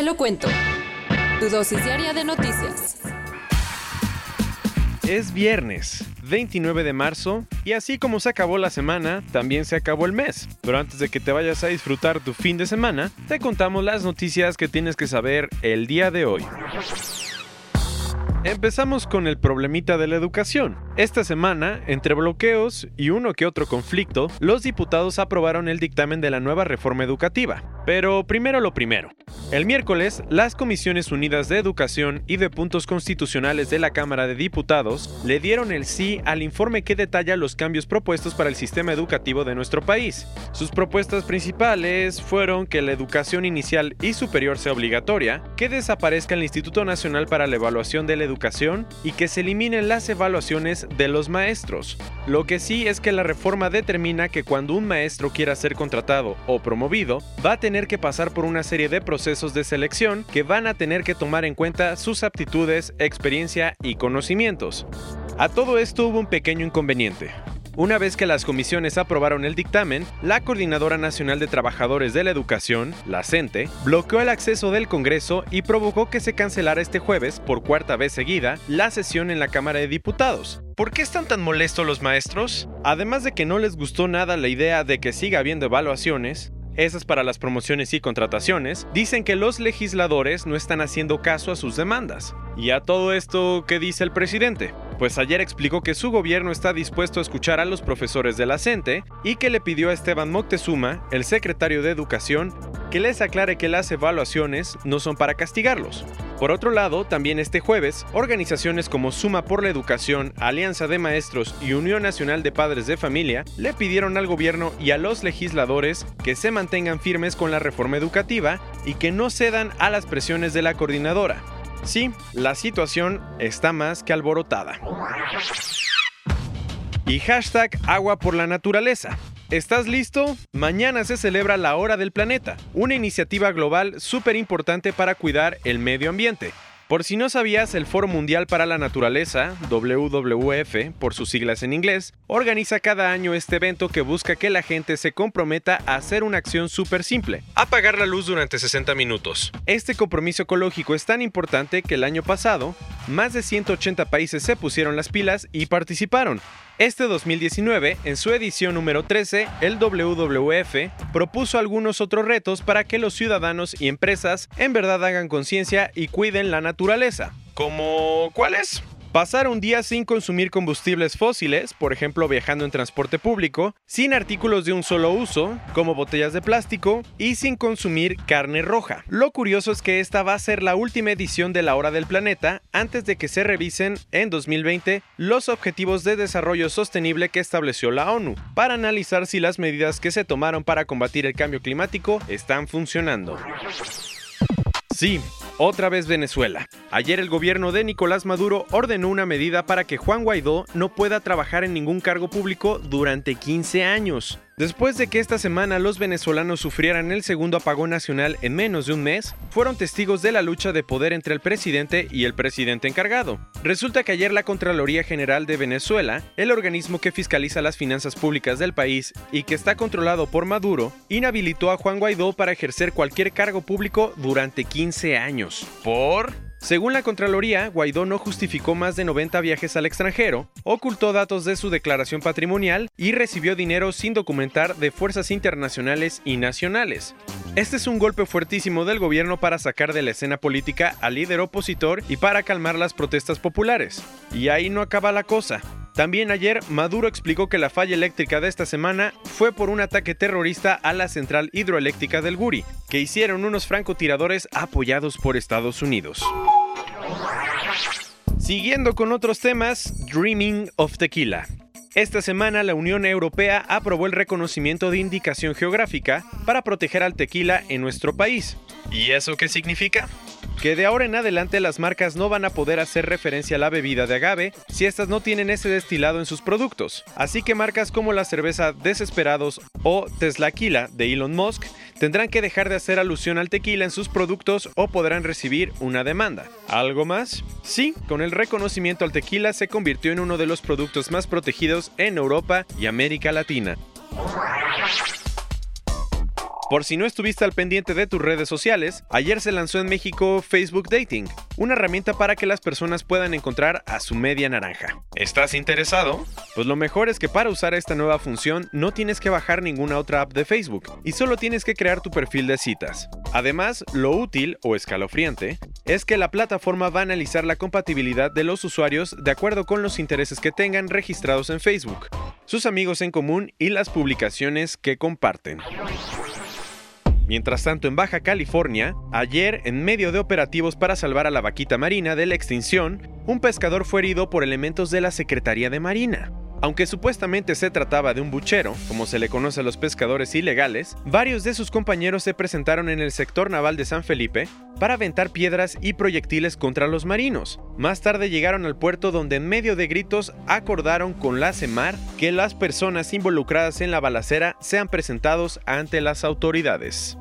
Te lo cuento. Tu dosis diaria de noticias. Es viernes, 29 de marzo, y así como se acabó la semana, también se acabó el mes. Pero antes de que te vayas a disfrutar tu fin de semana, te contamos las noticias que tienes que saber el día de hoy. Empezamos con el problemita de la educación. Esta semana, entre bloqueos y uno que otro conflicto, los diputados aprobaron el dictamen de la nueva reforma educativa. Pero primero lo primero. El miércoles, las Comisiones Unidas de Educación y de Puntos Constitucionales de la Cámara de Diputados le dieron el sí al informe que detalla los cambios propuestos para el sistema educativo de nuestro país. Sus propuestas principales fueron que la educación inicial y superior sea obligatoria, que desaparezca el Instituto Nacional para la Evaluación de la Educación y que se eliminen las evaluaciones de los maestros. Lo que sí es que la reforma determina que cuando un maestro quiera ser contratado o promovido, va a tener que pasar por una serie de procesos de selección que van a tener que tomar en cuenta sus aptitudes, experiencia y conocimientos. A todo esto hubo un pequeño inconveniente. Una vez que las comisiones aprobaron el dictamen, la Coordinadora Nacional de Trabajadores de la Educación, la CENTE, bloqueó el acceso del Congreso y provocó que se cancelara este jueves, por cuarta vez seguida, la sesión en la Cámara de Diputados. ¿Por qué están tan molestos los maestros? Además de que no les gustó nada la idea de que siga habiendo evaluaciones, esas para las promociones y contrataciones, dicen que los legisladores no están haciendo caso a sus demandas. ¿Y a todo esto qué dice el presidente? Pues ayer explicó que su gobierno está dispuesto a escuchar a los profesores de la y que le pidió a Esteban Moctezuma, el secretario de Educación, que les aclare que las evaluaciones no son para castigarlos. Por otro lado, también este jueves, organizaciones como Suma por la Educación, Alianza de Maestros y Unión Nacional de Padres de Familia le pidieron al gobierno y a los legisladores que se mantengan firmes con la reforma educativa y que no cedan a las presiones de la coordinadora. Sí, la situación está más que alborotada. Y hashtag agua por la naturaleza. ¿Estás listo? Mañana se celebra la Hora del Planeta, una iniciativa global súper importante para cuidar el medio ambiente. Por si no sabías, el Foro Mundial para la Naturaleza, WWF por sus siglas en inglés, organiza cada año este evento que busca que la gente se comprometa a hacer una acción súper simple, apagar la luz durante 60 minutos. Este compromiso ecológico es tan importante que el año pasado, más de 180 países se pusieron las pilas y participaron. Este 2019, en su edición número 13, el WWF propuso algunos otros retos para que los ciudadanos y empresas en verdad hagan conciencia y cuiden la naturaleza. ¿Como cuáles? Pasar un día sin consumir combustibles fósiles, por ejemplo viajando en transporte público, sin artículos de un solo uso, como botellas de plástico, y sin consumir carne roja. Lo curioso es que esta va a ser la última edición de la Hora del Planeta antes de que se revisen en 2020 los objetivos de desarrollo sostenible que estableció la ONU, para analizar si las medidas que se tomaron para combatir el cambio climático están funcionando. Sí, otra vez Venezuela. Ayer el gobierno de Nicolás Maduro ordenó una medida para que Juan Guaidó no pueda trabajar en ningún cargo público durante 15 años. Después de que esta semana los venezolanos sufrieran el segundo apagón nacional en menos de un mes, fueron testigos de la lucha de poder entre el presidente y el presidente encargado. Resulta que ayer la Contraloría General de Venezuela, el organismo que fiscaliza las finanzas públicas del país y que está controlado por Maduro, inhabilitó a Juan Guaidó para ejercer cualquier cargo público durante 15 años. ¿Por? Según la Contraloría, Guaidó no justificó más de 90 viajes al extranjero, ocultó datos de su declaración patrimonial y recibió dinero sin documentar de fuerzas internacionales y nacionales. Este es un golpe fuertísimo del gobierno para sacar de la escena política al líder opositor y para calmar las protestas populares. Y ahí no acaba la cosa. También ayer Maduro explicó que la falla eléctrica de esta semana fue por un ataque terrorista a la central hidroeléctrica del Guri, que hicieron unos francotiradores apoyados por Estados Unidos. Siguiendo con otros temas, Dreaming of Tequila. Esta semana la Unión Europea aprobó el reconocimiento de indicación geográfica para proteger al tequila en nuestro país. ¿Y eso qué significa? Que de ahora en adelante las marcas no van a poder hacer referencia a la bebida de agave si estas no tienen ese destilado en sus productos. Así que marcas como la cerveza Desesperados o Teslaquila de Elon Musk tendrán que dejar de hacer alusión al tequila en sus productos o podrán recibir una demanda. ¿Algo más? Sí, con el reconocimiento al tequila se convirtió en uno de los productos más protegidos en Europa y América Latina. Por si no estuviste al pendiente de tus redes sociales, ayer se lanzó en México Facebook Dating, una herramienta para que las personas puedan encontrar a su media naranja. ¿Estás interesado? Pues lo mejor es que para usar esta nueva función no tienes que bajar ninguna otra app de Facebook y solo tienes que crear tu perfil de citas. Además, lo útil o escalofriante es que la plataforma va a analizar la compatibilidad de los usuarios de acuerdo con los intereses que tengan registrados en Facebook, sus amigos en común y las publicaciones que comparten. Mientras tanto, en Baja California, ayer, en medio de operativos para salvar a la vaquita marina de la extinción, un pescador fue herido por elementos de la Secretaría de Marina. Aunque supuestamente se trataba de un buchero, como se le conoce a los pescadores ilegales, varios de sus compañeros se presentaron en el sector naval de San Felipe para aventar piedras y proyectiles contra los marinos. Más tarde llegaron al puerto donde en medio de gritos acordaron con la CEMAR que las personas involucradas en la balacera sean presentados ante las autoridades.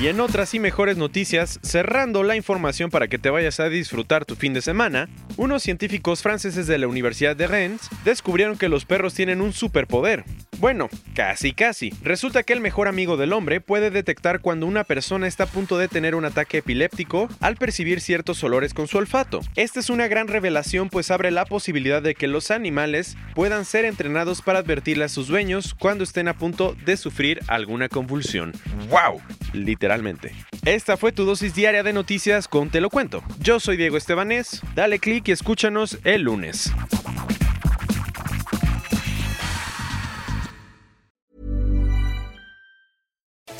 Y en otras y mejores noticias, cerrando la información para que te vayas a disfrutar tu fin de semana, unos científicos franceses de la Universidad de Rennes descubrieron que los perros tienen un superpoder. Bueno, casi casi. Resulta que el mejor amigo del hombre puede detectar cuando una persona está a punto de tener un ataque epiléptico al percibir ciertos olores con su olfato. Esta es una gran revelación pues abre la posibilidad de que los animales puedan ser entrenados para advertirle a sus dueños cuando estén a punto de sufrir alguna convulsión. ¡Wow! Literalmente. Esta fue tu dosis diaria de noticias con Te lo cuento. Yo soy Diego Estebanés. Dale click y escúchanos el lunes.